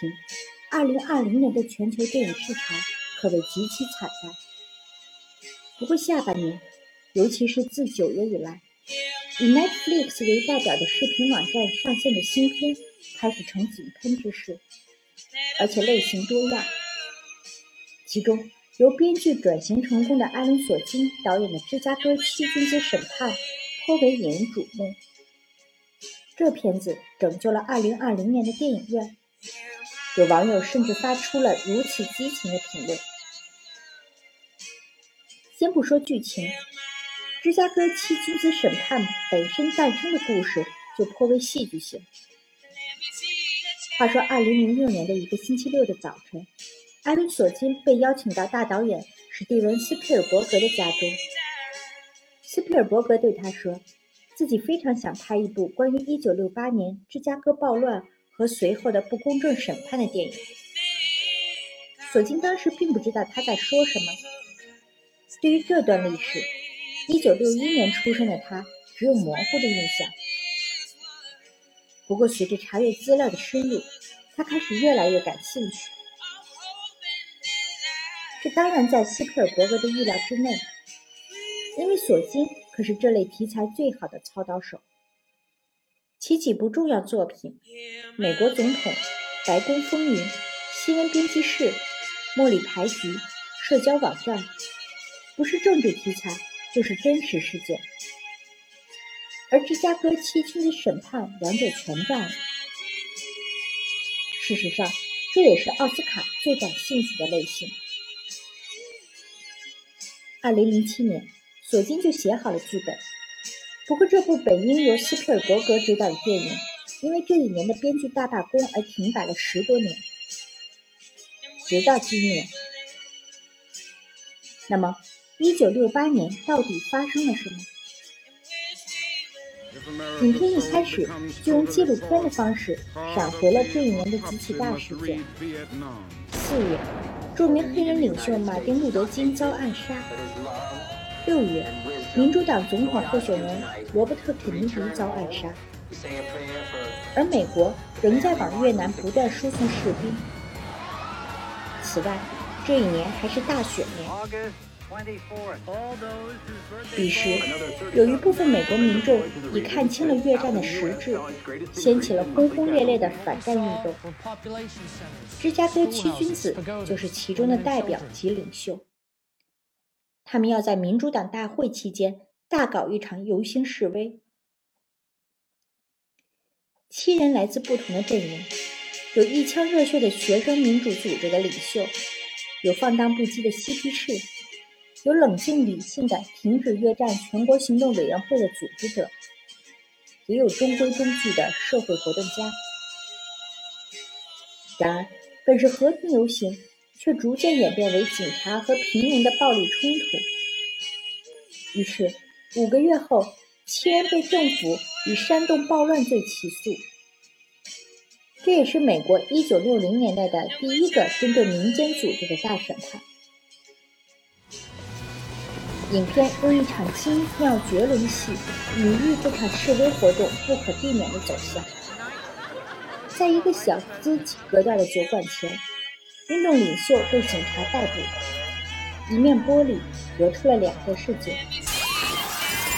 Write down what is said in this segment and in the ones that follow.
情，2020年的全球电影市场可谓极其惨淡。不过下半年，尤其是自九月以来，以 Netflix 为代表的视频网站上线的新片开始呈井喷之势，而且类型多样。其中，由编剧转型成功的艾伦·索金导演的《芝加哥七君子审判》颇为引人瞩目。这片子拯救了2020年的电影院，有网友甚至发出了如此激情的评论。先不说剧情，《芝加哥七君子审判》本身诞生的故事就颇为戏剧性。话说，2006年的一个星期六的早晨。艾伦·索金被邀请到大导演史蒂文·斯皮尔伯格的家中。斯皮尔伯格对他说：“自己非常想拍一部关于1968年芝加哥暴乱和随后的不公正审判的电影。”索金当时并不知道他在说什么。对于这段历史，1961年出生的他只有模糊的印象。不过，随着查阅资料的深入，他开始越来越感兴趣。这当然在斯皮尔伯格的预料之内，因为索金可是这类题材最好的操刀手。其几部重要作品《美国总统》《白宫风云》《新闻编辑室》《茉莉牌局》《社交网站》，不是政治题材就是真实事件。而芝加哥七君子审判两者全占了。事实上，这也是奥斯卡最感兴趣的类型。二零零七年，索金就写好了剧本。不过，这部本应由斯皮尔伯格执导的电影，因为这一年的编剧大罢工而停摆了十多年，直到今年。那么，一九六八年到底发生了什么？影片一开始就用纪录片的方式闪回了这一年的几起大事件。四月。著名黑人领袖马丁·路德·金遭暗杀。六月，民主党总统候选人罗伯特·肯尼迪遭暗杀。而美国仍在往越南不断输送士兵。此外，这一年还是大选年。彼时，有一部分美国民众已看清了越战的实质，掀起了轰轰烈烈的反战运动。芝加哥七君子就是其中的代表及领袖。他们要在民主党大会期间大搞一场游行示威。七人来自不同的阵营，有一腔热血的学生民主组织的领袖，有放荡不羁的嬉皮士。有冷静理性的停止越战全国行动委员会的组织者，也有中规中矩的社会活动家。然而，本是和平游行，却逐渐演变为警察和平民的暴力冲突。于是，五个月后，七人被政府以煽动暴乱罪起诉。这也是美国1960年代的第一个针对民间组织的大审判。影片用一场精妙绝伦戏隐喻这场示威活动不可避免的走向。在一个小资格调的酒馆前，运动领袖被警察逮捕。一面玻璃隔出了两个世界：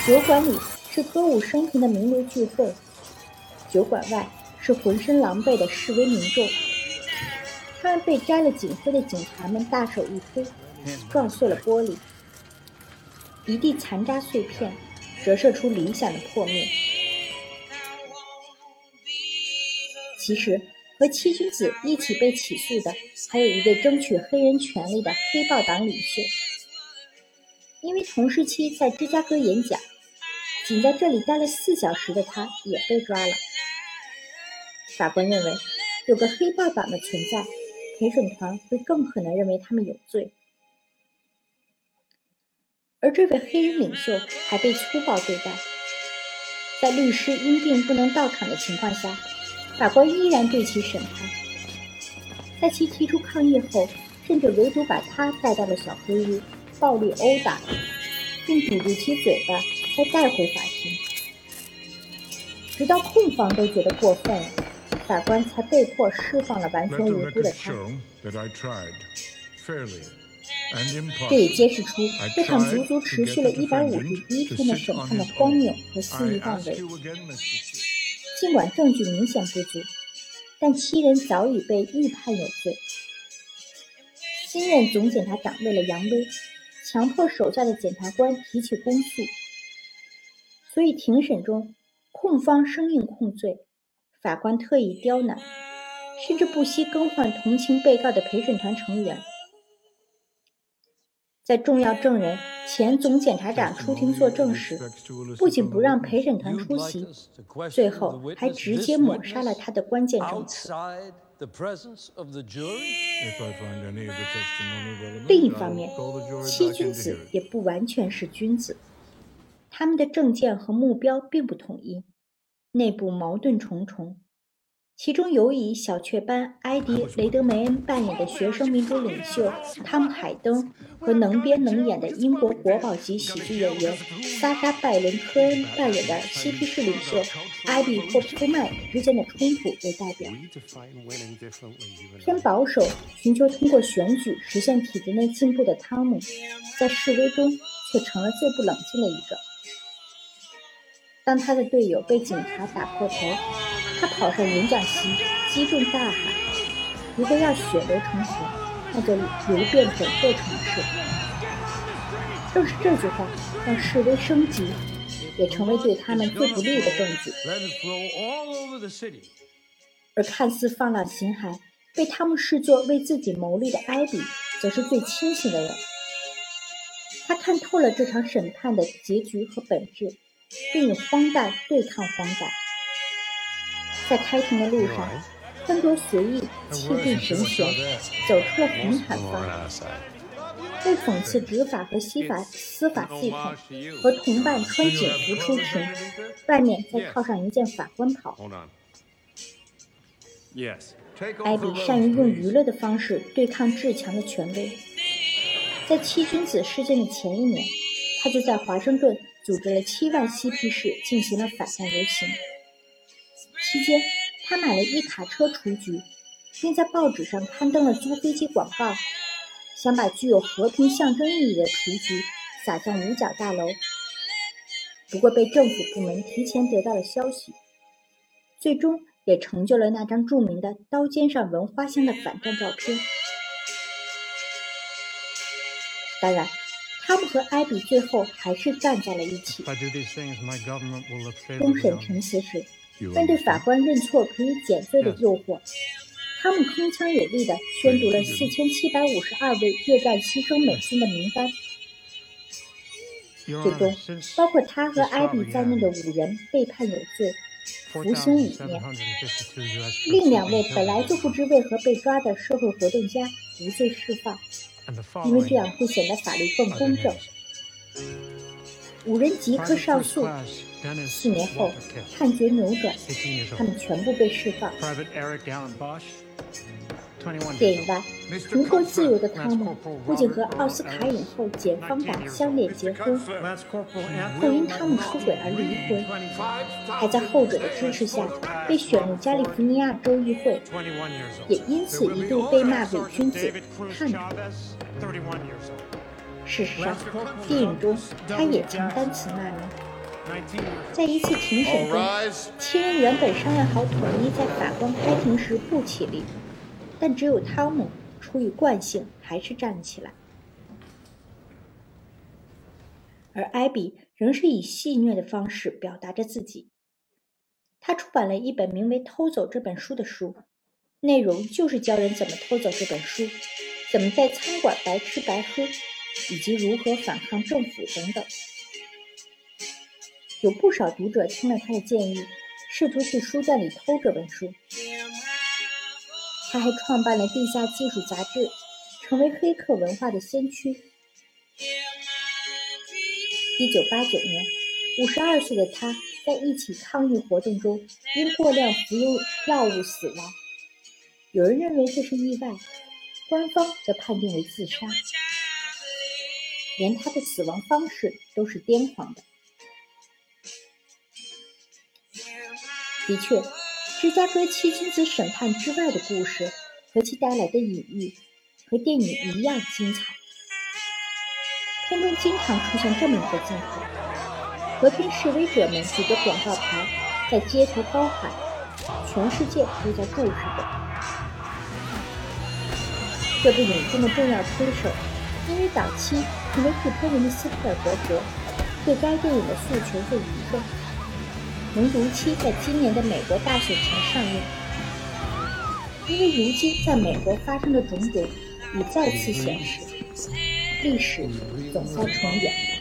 酒馆里是歌舞升平的名流聚会，酒馆外是浑身狼狈的示威民众。他们被摘了警徽的警察们大手一推，撞碎了玻璃。一地残渣碎片，折射出理想的破灭。其实，和七君子一起被起诉的，还有一位争取黑人权利的黑豹党领袖。因为同时期在芝加哥演讲，仅在这里待了四小时的他，也被抓了。法官认为，有个黑豹党的存在，陪审团会更可能认为他们有罪。而这位黑人领袖还被粗暴对待，在律师因病不能到场的情况下，法官依然对其审判。在其提出抗议后，甚至唯独把他带到了小黑屋，暴力殴打，并堵住其嘴巴，再带回法庭。直到控方都觉得过分了，法官才被迫释放了完全无辜的他。这也揭示出这场足足持续了一百五十一天的审判的荒谬和肆意妄为。尽管证据明显不足，但七人早已被预判有罪。新任总检察长为了扬威，强迫手下的检察官提起公诉，所以庭审中控方生硬控罪，法官特意刁难，甚至不惜更换同情被告的陪审团成员。在重要证人前总检察长出庭作证时，不仅不让陪审团出席，最后还直接抹杀了他的关键证词。另一方面，七君子也不完全是君子，他们的政见和目标并不统一，内部矛盾重重。其中有以小雀斑埃迪·雷德梅恩扮演的学生民主领袖汤姆·海登和能编能演的英国国宝级喜剧演员莎莎·拜伦·科恩扮演的嬉皮士领袖艾比·霍普曼之间的冲突为代表。偏保守、寻求通过选举实现体制内进步的汤姆，在示威中却成了最不冷静的一个。当他的队友被警察打破头，跑上演讲席，击中大海：“如果要血流成河，那就流遍整个城市。”正是这句话让示威升级，也成为对他们最不利的证据。而看似放浪形骸、被他们视作为自己谋利的艾比，则是最清醒的人。他看透了这场审判的结局和本质，并以荒诞对抗荒诞。在开庭的路上，穿着随意、气定神闲，走出了红毯方，为讽刺执法和司法司法系统，和同伴穿警服出庭，外面再套上一件法官袍。艾比善于用娱乐的方式对抗至强的权威。在七君子事件的前一年，他就在华盛顿组织了七万嬉皮士进行了反战游行。期间，他买了一卡车雏菊，并在报纸上刊登了租飞机广告，想把具有和平象征意义的雏菊撒向五角大楼。不过，被政府部门提前得到了消息，最终也成就了那张著名的刀尖上闻花香的反战照片。当然，他们和艾比最后还是站在了一起。公审陈词时。面对法官认错可以减罪的诱惑，他们铿锵有力地宣读了四千七百五十二位越战牺牲美军的名单，最终包括他和艾比在内的五人被判有罪，服刑五年。另两位本来就不知为何被抓的社会活动家无罪释放，因为这样会显得法律更公正。五人即刻上诉。四年后，判决扭转，他们全部被释放。电影外，重获自由的汤姆不仅和奥斯卡影后简·方达相恋结婚，后因汤姆出轨而离婚，还在后者的支持下被选入加利福尼亚州议会，也因此一度被骂伪君子、叛徒。事实上，电影中他也曾担此骂人。在一次庭审中，七人原本商量好统一在法官开庭时不起立，但只有汤姆出于惯性还是站了起来，而艾比仍是以戏谑的方式表达着自己。他出版了一本名为《偷走这本书》的书，内容就是教人怎么偷走这本书，怎么在餐馆白吃白喝，以及如何反抗政府等等。有不少读者听了他的建议，试图去书店里偷这本书。他还创办了地下技术杂志，成为黑客文化的先驱。一九八九年，五十二岁的他在一起抗议活动中因过量服用药物死亡。有人认为这是意外，官方则判定为自杀。连他的死亡方式都是癫狂的。的确，芝加哥七君子审判之外的故事和其带来的隐喻，和电影一样精彩。片中经常出现这么一个镜头：和平示威者们举着广告牌在街头高喊：“全世界都在注视着。”这部影片的重要推手，因为早期成为制片人的斯皮尔伯格，对该电影的诉求和疑问，能如期在今年的美国大选前上映。因为如今在美国发生的种种，已再次显示，历史总在重演。